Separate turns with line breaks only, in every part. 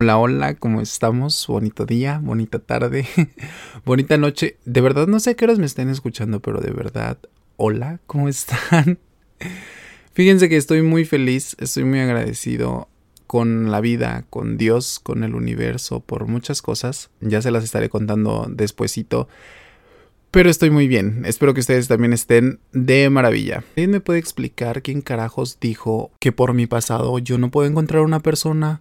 Hola, hola, ¿cómo estamos? Bonito día, bonita tarde, bonita noche. De verdad no sé a qué horas me estén escuchando, pero de verdad, hola, ¿cómo están? Fíjense que estoy muy feliz, estoy muy agradecido con la vida, con Dios, con el universo, por muchas cosas. Ya se las estaré contando despuesito. Pero estoy muy bien. Espero que ustedes también estén de maravilla. ¿Alguien me puede explicar quién carajos dijo que por mi pasado yo no puedo encontrar una persona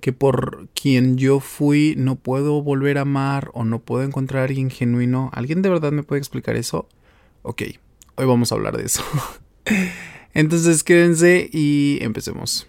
que por quien yo fui no puedo volver a amar o no puedo encontrar a alguien genuino. ¿Alguien de verdad me puede explicar eso? Ok, hoy vamos a hablar de eso. Entonces quédense y empecemos.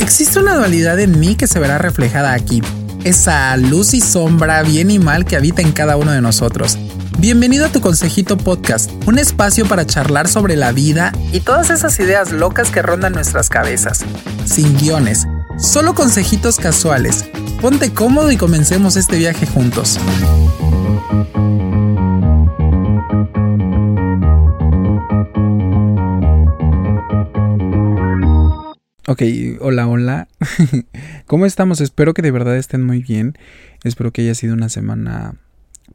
Existe una dualidad en mí que se verá reflejada aquí. Esa luz y sombra, bien y mal que habita en cada uno de nosotros. Bienvenido a tu Consejito Podcast, un espacio para charlar sobre la vida y todas esas ideas locas que rondan nuestras cabezas. Sin guiones, solo consejitos casuales. Ponte cómodo y comencemos este viaje juntos.
Ok, hola, hola. ¿Cómo estamos? Espero que de verdad estén muy bien. Espero que haya sido una semana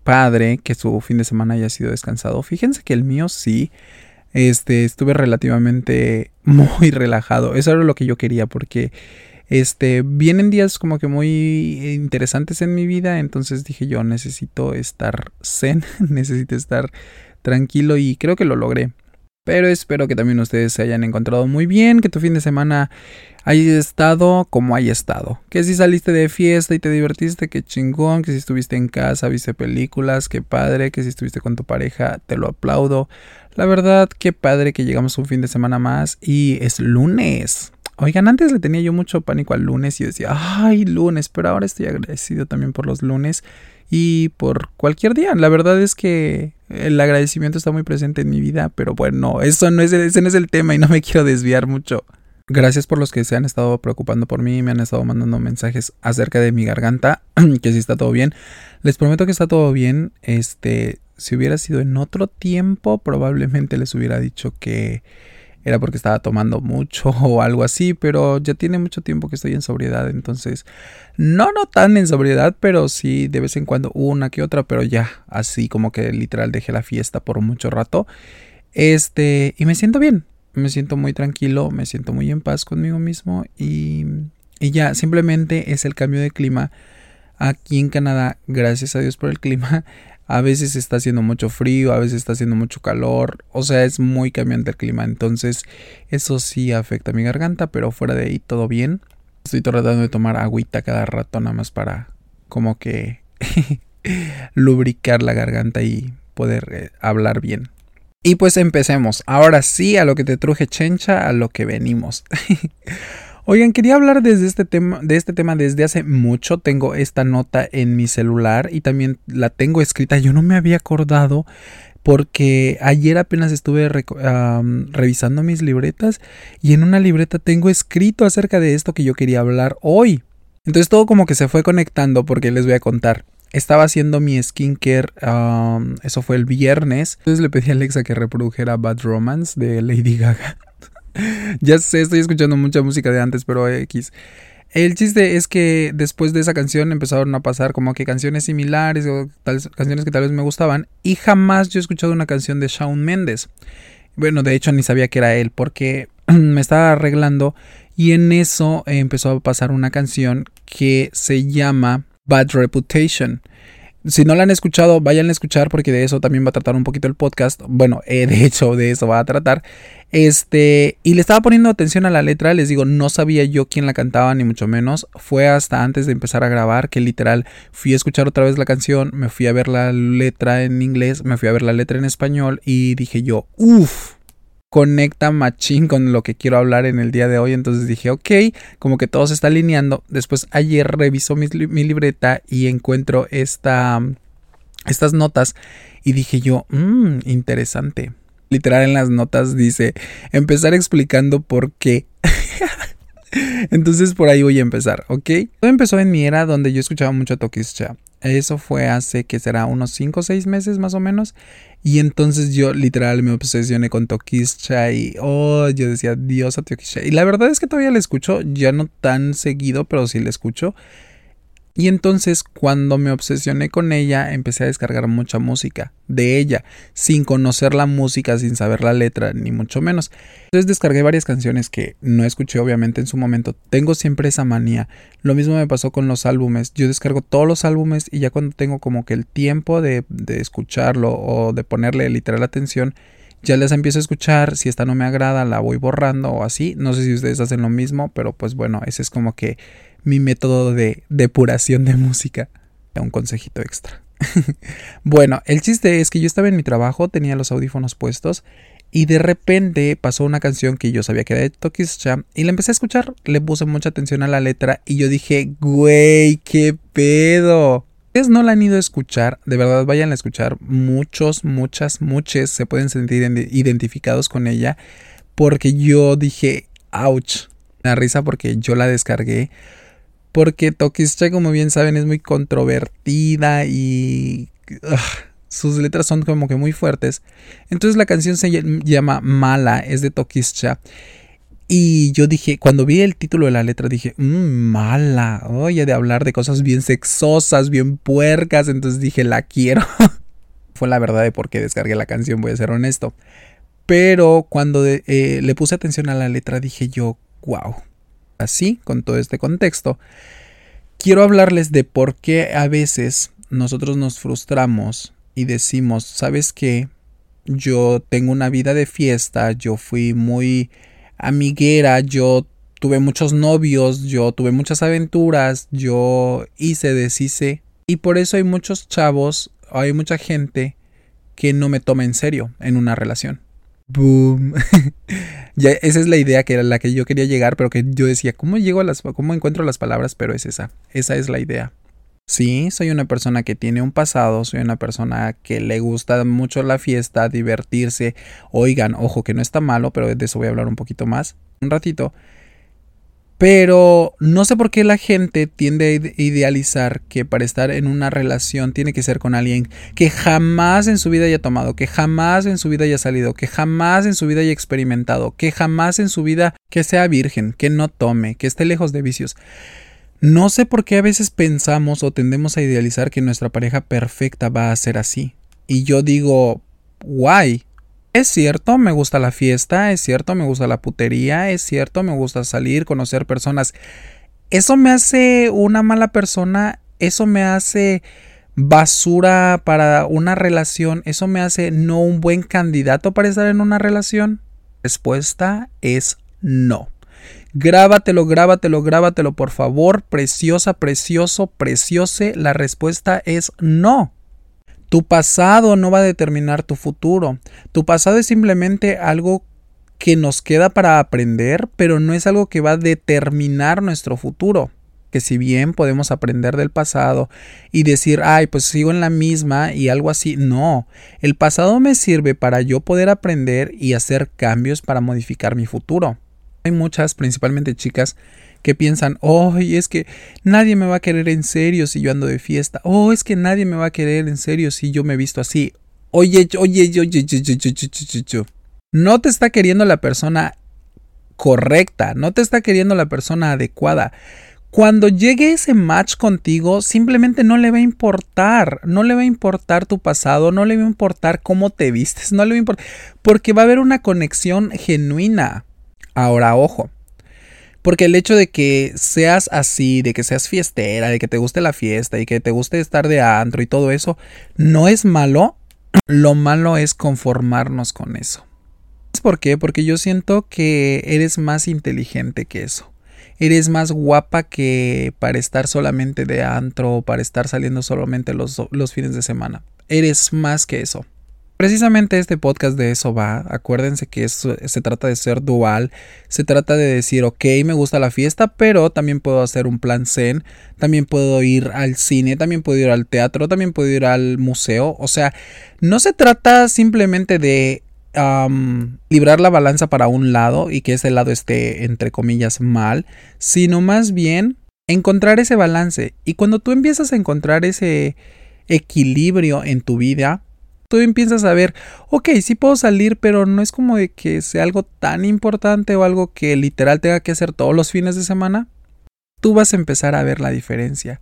padre, que su fin de semana haya sido descansado. Fíjense que el mío sí. Este, estuve relativamente muy relajado. Eso era lo que yo quería porque este, vienen días como que muy interesantes en mi vida, entonces dije yo necesito estar zen, necesito estar tranquilo y creo que lo logré. Pero espero que también ustedes se hayan encontrado muy bien, que tu fin de semana haya estado como haya estado. Que si saliste de fiesta y te divertiste, qué chingón. Que si estuviste en casa, viste películas, qué padre. Que si estuviste con tu pareja, te lo aplaudo. La verdad, qué padre que llegamos un fin de semana más y es lunes. Oigan, antes le tenía yo mucho pánico al lunes y decía, ay, lunes, pero ahora estoy agradecido también por los lunes y por cualquier día. La verdad es que el agradecimiento está muy presente en mi vida, pero bueno, eso no es, ese no es el tema y no me quiero desviar mucho. Gracias por los que se han estado preocupando por mí, me han estado mandando mensajes acerca de mi garganta, que si está todo bien. Les prometo que está todo bien. Este, si hubiera sido en otro tiempo, probablemente les hubiera dicho que era porque estaba tomando mucho o algo así, pero ya tiene mucho tiempo que estoy en sobriedad, entonces no no tan en sobriedad, pero sí de vez en cuando una que otra, pero ya así como que literal dejé la fiesta por mucho rato. Este, y me siento bien, me siento muy tranquilo, me siento muy en paz conmigo mismo y, y ya simplemente es el cambio de clima aquí en Canadá, gracias a Dios por el clima, a veces está haciendo mucho frío, a veces está haciendo mucho calor, o sea, es muy cambiante el clima, entonces eso sí afecta a mi garganta, pero fuera de ahí todo bien. Estoy tratando de tomar agüita cada rato nada más para como que lubricar la garganta y poder eh, hablar bien. Y pues empecemos. Ahora sí, a lo que te truje chencha, a lo que venimos. Oigan, quería hablar desde este tema, de este tema desde hace mucho. Tengo esta nota en mi celular y también la tengo escrita. Yo no me había acordado porque ayer apenas estuve revisando mis libretas y en una libreta tengo escrito acerca de esto que yo quería hablar hoy. Entonces todo como que se fue conectando porque les voy a contar. Estaba haciendo mi skincare, eso fue el viernes. Entonces le pedí a Alexa que reprodujera Bad Romance de Lady Gaga. ya sé, estoy escuchando mucha música de antes, pero X. El chiste es que después de esa canción empezaron a pasar como que canciones similares o canciones que tal vez me gustaban y jamás yo he escuchado una canción de Shawn Mendes. Bueno, de hecho ni sabía que era él porque me estaba arreglando y en eso empezó a pasar una canción que se llama Bad Reputation. Si no la han escuchado, vayan a escuchar porque de eso también va a tratar un poquito el podcast. Bueno, eh, de hecho, de eso va a tratar. Este, y le estaba poniendo atención a la letra, les digo, no sabía yo quién la cantaba, ni mucho menos. Fue hasta antes de empezar a grabar que literal fui a escuchar otra vez la canción, me fui a ver la letra en inglés, me fui a ver la letra en español y dije yo, uff, conecta machín con lo que quiero hablar en el día de hoy. Entonces dije, ok, como que todo se está alineando. Después ayer revisó mi, libreta y encuentro esta, estas notas y dije yo, mmm, interesante. Literal en las notas dice, empezar explicando por qué. Entonces por ahí voy a empezar, ¿ok? Todo empezó en mi era donde yo escuchaba mucho a Tokischa. Eso fue hace que será unos 5 o 6 meses más o menos. Y entonces yo literal me obsesioné con Tokischa y oh, yo decía Dios a Tokischa. Y la verdad es que todavía la escucho, ya no tan seguido, pero sí la escucho. Y entonces cuando me obsesioné con ella empecé a descargar mucha música de ella, sin conocer la música, sin saber la letra, ni mucho menos. Entonces descargué varias canciones que no escuché obviamente en su momento. Tengo siempre esa manía. Lo mismo me pasó con los álbumes. Yo descargo todos los álbumes y ya cuando tengo como que el tiempo de, de escucharlo o de ponerle literal atención, ya les empiezo a escuchar, si esta no me agrada la voy borrando o así, no sé si ustedes hacen lo mismo, pero pues bueno, ese es como que mi método de depuración de música. Un consejito extra. bueno, el chiste es que yo estaba en mi trabajo, tenía los audífonos puestos y de repente pasó una canción que yo sabía que era de Tokischa y la empecé a escuchar, le puse mucha atención a la letra y yo dije, güey, qué pedo. Ustedes no la han ido a escuchar, de verdad vayan a escuchar, muchos, muchas, muchos se pueden sentir identificados con ella porque yo dije, ouch, la risa porque yo la descargué porque Tokischa, como bien saben, es muy controvertida y sus letras son como que muy fuertes. Entonces la canción se llama Mala, es de Tokischa. Y yo dije, cuando vi el título de la letra, dije, mmm, mala. Oye, de hablar de cosas bien sexosas, bien puercas. Entonces dije, la quiero. Fue la verdad de por qué descargué la canción, voy a ser honesto. Pero cuando eh, le puse atención a la letra, dije yo, wow, así, con todo este contexto, quiero hablarles de por qué a veces nosotros nos frustramos y decimos, ¿sabes qué? Yo tengo una vida de fiesta, yo fui muy amiguera, yo tuve muchos novios, yo tuve muchas aventuras, yo hice, deshice. Y por eso hay muchos chavos, hay mucha gente que no me toma en serio en una relación. Boom. ya, esa es la idea que era la que yo quería llegar, pero que yo decía, ¿cómo llego a las, cómo encuentro las palabras? Pero es esa, esa es la idea. Sí, soy una persona que tiene un pasado, soy una persona que le gusta mucho la fiesta, divertirse. Oigan, ojo que no está malo, pero de eso voy a hablar un poquito más, un ratito. Pero no sé por qué la gente tiende a idealizar que para estar en una relación tiene que ser con alguien que jamás en su vida haya tomado, que jamás en su vida haya salido, que jamás en su vida haya experimentado, que jamás en su vida que sea virgen, que no tome, que esté lejos de vicios. No sé por qué a veces pensamos o tendemos a idealizar que nuestra pareja perfecta va a ser así. Y yo digo, guay, es cierto, me gusta la fiesta, es cierto, me gusta la putería, es cierto, me gusta salir, conocer personas. ¿Eso me hace una mala persona? ¿Eso me hace basura para una relación? ¿Eso me hace no un buen candidato para estar en una relación? Respuesta es no. Grábatelo, grábatelo, grábatelo, por favor. Preciosa, precioso, preciose. La respuesta es no. Tu pasado no va a determinar tu futuro. Tu pasado es simplemente algo que nos queda para aprender, pero no es algo que va a determinar nuestro futuro. Que si bien podemos aprender del pasado y decir, ay, pues sigo en la misma y algo así, no. El pasado me sirve para yo poder aprender y hacer cambios para modificar mi futuro. Hay muchas, principalmente chicas, que piensan, oh, es que nadie me va a querer en serio si yo ando de fiesta, oh, es que nadie me va a querer en serio si yo me visto así. Oye, oye, oye, oye, no te está queriendo la persona correcta, no te está queriendo la persona adecuada. Cuando llegue ese match contigo, simplemente no le va a importar, no le va a importar tu pasado, no le va a importar cómo te vistes, no le va a importar, porque va a haber una conexión genuina. Ahora, ojo, porque el hecho de que seas así, de que seas fiestera, de que te guste la fiesta y que te guste estar de antro y todo eso, no es malo. Lo malo es conformarnos con eso. ¿Por qué? Porque yo siento que eres más inteligente que eso. Eres más guapa que para estar solamente de antro o para estar saliendo solamente los, los fines de semana. Eres más que eso. Precisamente este podcast de eso va. Acuérdense que se trata de ser dual. Se trata de decir, ok, me gusta la fiesta, pero también puedo hacer un plan zen. También puedo ir al cine, también puedo ir al teatro, también puedo ir al museo. O sea, no se trata simplemente de librar la balanza para un lado y que ese lado esté, entre comillas, mal, sino más bien encontrar ese balance. Y cuando tú empiezas a encontrar ese equilibrio en tu vida, tú empiezas a ver, ok, sí puedo salir, pero no es como de que sea algo tan importante o algo que literal tenga que hacer todos los fines de semana. Tú vas a empezar a ver la diferencia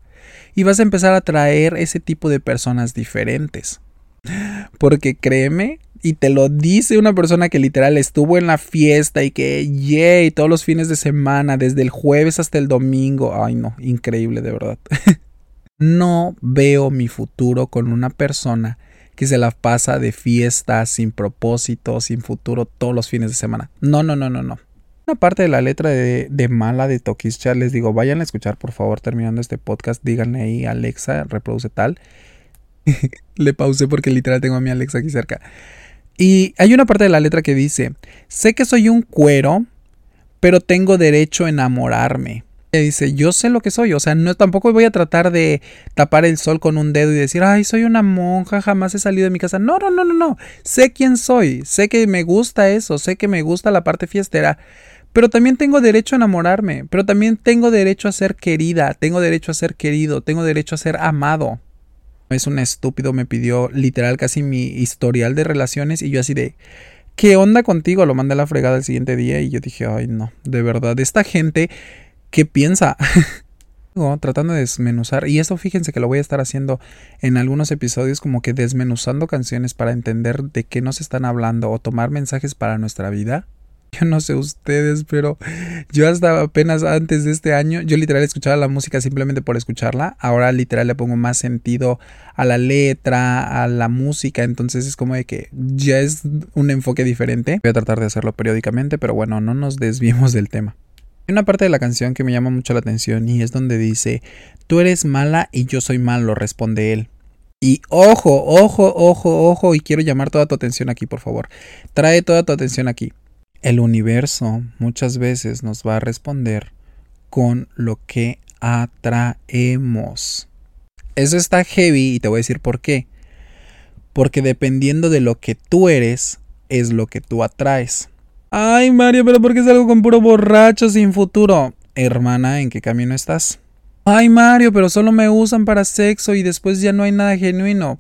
y vas a empezar a traer ese tipo de personas diferentes. Porque créeme, y te lo dice una persona que literal estuvo en la fiesta y que, yay, todos los fines de semana, desde el jueves hasta el domingo. Ay, no, increíble, de verdad. no veo mi futuro con una persona que se la pasa de fiesta, sin propósito, sin futuro, todos los fines de semana. No, no, no, no, no. Una parte de la letra de, de Mala de Tokischa, les digo, vayan a escuchar, por favor, terminando este podcast, díganle ahí, Alexa, reproduce tal. Le pausé porque literal tengo a mi Alexa aquí cerca. Y hay una parte de la letra que dice, sé que soy un cuero, pero tengo derecho a enamorarme. Dice, yo sé lo que soy, o sea, no tampoco voy a tratar de tapar el sol con un dedo y decir, ay, soy una monja, jamás he salido de mi casa. No, no, no, no, no. Sé quién soy, sé que me gusta eso, sé que me gusta la parte fiestera, pero también tengo derecho a enamorarme, pero también tengo derecho a ser querida, tengo derecho a ser querido, tengo derecho a ser amado es un estúpido, me pidió literal casi mi historial de relaciones y yo así de, ¿qué onda contigo? Lo mandé a la fregada el siguiente día y yo dije, ay no, de verdad, esta gente, ¿qué piensa? tratando de desmenuzar y esto fíjense que lo voy a estar haciendo en algunos episodios como que desmenuzando canciones para entender de qué nos están hablando o tomar mensajes para nuestra vida yo no sé ustedes, pero yo hasta apenas antes de este año, yo literal escuchaba la música simplemente por escucharla. Ahora literal le pongo más sentido a la letra, a la música. Entonces es como de que ya es un enfoque diferente. Voy a tratar de hacerlo periódicamente, pero bueno, no nos desviemos del tema. Hay una parte de la canción que me llama mucho la atención y es donde dice, tú eres mala y yo soy malo, responde él. Y ojo, ojo, ojo, ojo, y quiero llamar toda tu atención aquí, por favor. Trae toda tu atención aquí. El universo muchas veces nos va a responder con lo que atraemos. Eso está heavy y te voy a decir por qué. Porque dependiendo de lo que tú eres, es lo que tú atraes. Ay, Mario, pero ¿por qué salgo con puro borracho sin futuro? Hermana, ¿en qué camino estás? Ay, Mario, pero solo me usan para sexo y después ya no hay nada genuino.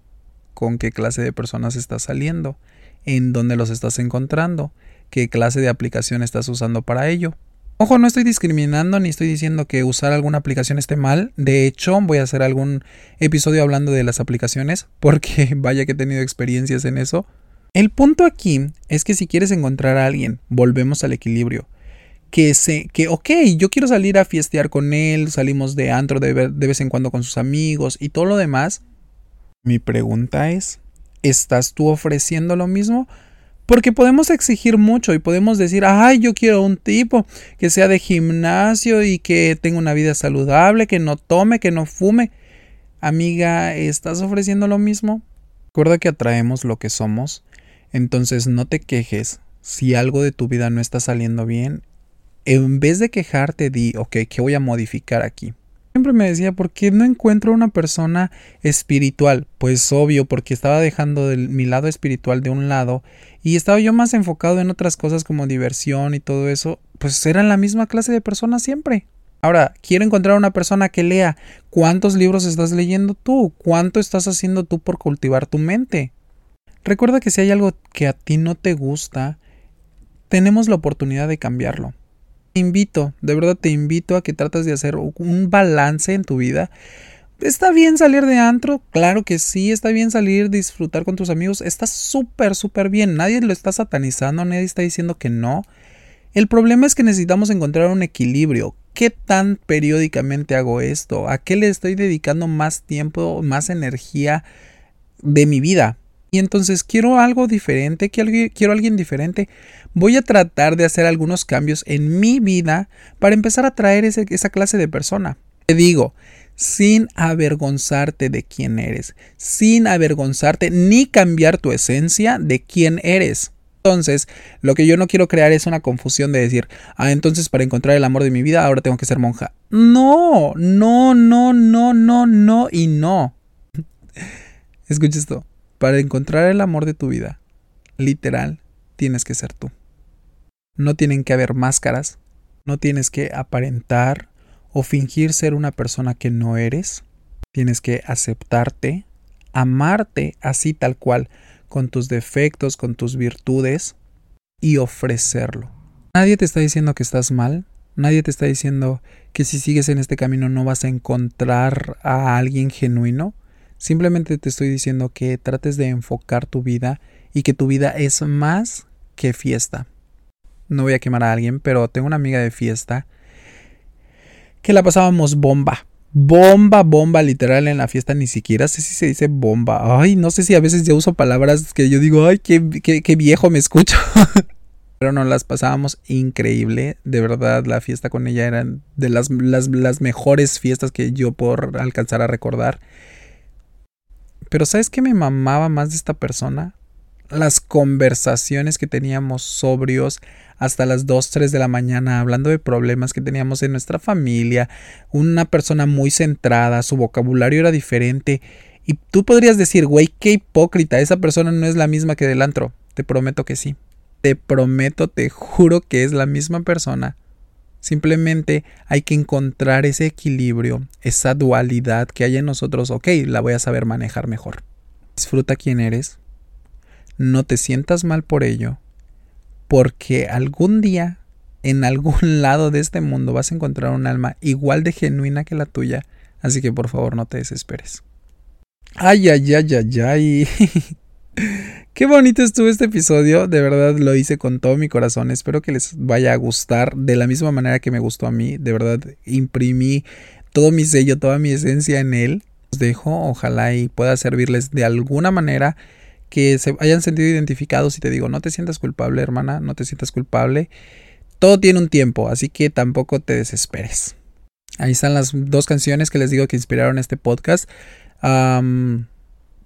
¿Con qué clase de personas estás saliendo? ¿En dónde los estás encontrando? qué clase de aplicación estás usando para ello. Ojo, no estoy discriminando ni estoy diciendo que usar alguna aplicación esté mal. De hecho, voy a hacer algún episodio hablando de las aplicaciones porque vaya que he tenido experiencias en eso. El punto aquí es que si quieres encontrar a alguien, volvemos al equilibrio. Que se, que, ok, yo quiero salir a fiestear con él, salimos de antro de, de vez en cuando con sus amigos y todo lo demás. Mi pregunta es, ¿estás tú ofreciendo lo mismo? Porque podemos exigir mucho y podemos decir, ay, yo quiero un tipo que sea de gimnasio y que tenga una vida saludable, que no tome, que no fume. Amiga, ¿estás ofreciendo lo mismo? Recuerda que atraemos lo que somos, entonces no te quejes si algo de tu vida no está saliendo bien. En vez de quejarte, di, ok, ¿qué voy a modificar aquí? Siempre me decía, ¿por qué no encuentro una persona espiritual? Pues obvio, porque estaba dejando mi lado espiritual de un lado y estaba yo más enfocado en otras cosas como diversión y todo eso, pues eran la misma clase de personas siempre. Ahora, quiero encontrar una persona que lea. ¿Cuántos libros estás leyendo tú? ¿Cuánto estás haciendo tú por cultivar tu mente? Recuerda que si hay algo que a ti no te gusta, tenemos la oportunidad de cambiarlo invito, de verdad te invito a que trates de hacer un balance en tu vida. Está bien salir de antro, claro que sí, está bien salir, disfrutar con tus amigos, está súper, súper bien, nadie lo está satanizando, nadie está diciendo que no. El problema es que necesitamos encontrar un equilibrio. ¿Qué tan periódicamente hago esto? ¿A qué le estoy dedicando más tiempo, más energía de mi vida? Y entonces quiero algo diferente, quiero alguien diferente. Voy a tratar de hacer algunos cambios en mi vida para empezar a traer esa clase de persona. Te digo, sin avergonzarte de quién eres, sin avergonzarte ni cambiar tu esencia de quién eres. Entonces, lo que yo no quiero crear es una confusión de decir, ah, entonces para encontrar el amor de mi vida ahora tengo que ser monja. No, no, no, no, no, no y no. Escucha esto. Para encontrar el amor de tu vida, literal, tienes que ser tú. No tienen que haber máscaras, no tienes que aparentar o fingir ser una persona que no eres. Tienes que aceptarte, amarte así tal cual, con tus defectos, con tus virtudes y ofrecerlo. Nadie te está diciendo que estás mal, nadie te está diciendo que si sigues en este camino no vas a encontrar a alguien genuino. Simplemente te estoy diciendo que trates de enfocar tu vida y que tu vida es más que fiesta. No voy a quemar a alguien, pero tengo una amiga de fiesta que la pasábamos bomba. Bomba, bomba, literal en la fiesta, ni siquiera sé si se dice bomba. Ay, no sé si a veces ya uso palabras que yo digo, ay, qué, qué, viejo me escucho. Pero nos las pasábamos increíble. De verdad, la fiesta con ella era de las, las, las mejores fiestas que yo puedo alcanzar a recordar. Pero ¿sabes qué me mamaba más de esta persona? Las conversaciones que teníamos sobrios hasta las 2, 3 de la mañana hablando de problemas que teníamos en nuestra familia, una persona muy centrada, su vocabulario era diferente. Y tú podrías decir, güey, qué hipócrita, esa persona no es la misma que del antro. Te prometo que sí. Te prometo, te juro que es la misma persona. Simplemente hay que encontrar ese equilibrio, esa dualidad que hay en nosotros. Ok, la voy a saber manejar mejor. Disfruta quién eres. No te sientas mal por ello porque algún día en algún lado de este mundo vas a encontrar un alma igual de genuina que la tuya, así que por favor no te desesperes. Ay, ay, ay, ay, ay. Qué bonito estuvo este episodio, de verdad lo hice con todo mi corazón, espero que les vaya a gustar de la misma manera que me gustó a mí, de verdad imprimí todo mi sello, toda mi esencia en él. Os dejo, ojalá y pueda servirles de alguna manera que se hayan sentido identificados y te digo, no te sientas culpable, hermana, no te sientas culpable. Todo tiene un tiempo, así que tampoco te desesperes. Ahí están las dos canciones que les digo que inspiraron este podcast.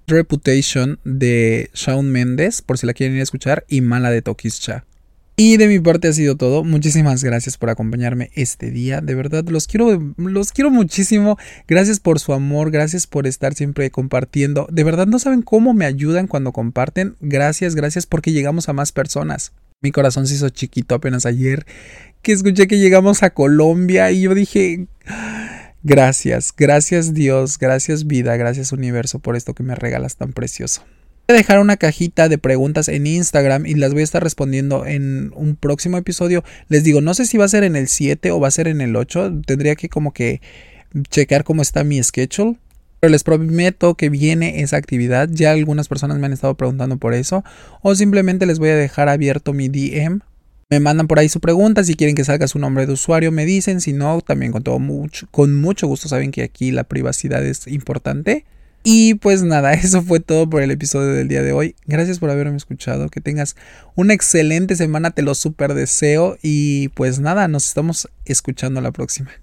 Reputation de Shawn Mendes, por si la quieren ir a escuchar, y Mala de Tokischa. Y de mi parte ha sido todo. Muchísimas gracias por acompañarme este día. De verdad, los quiero, los quiero muchísimo. Gracias por su amor, gracias por estar siempre compartiendo. De verdad no saben cómo me ayudan cuando comparten. Gracias, gracias porque llegamos a más personas. Mi corazón se hizo chiquito apenas ayer que escuché que llegamos a Colombia y yo dije, gracias, gracias Dios, gracias vida, gracias universo por esto que me regalas tan precioso. Voy a dejar una cajita de preguntas en Instagram y las voy a estar respondiendo en un próximo episodio. Les digo, no sé si va a ser en el 7 o va a ser en el 8. Tendría que como que checar cómo está mi schedule. Pero les prometo que viene esa actividad. Ya algunas personas me han estado preguntando por eso. O simplemente les voy a dejar abierto mi DM. Me mandan por ahí su pregunta. Si quieren que salga su nombre de usuario, me dicen. Si no, también con todo mucho, con mucho gusto. Saben que aquí la privacidad es importante. Y pues nada, eso fue todo por el episodio del día de hoy. Gracias por haberme escuchado. Que tengas una excelente semana, te lo super deseo. Y pues nada, nos estamos escuchando la próxima.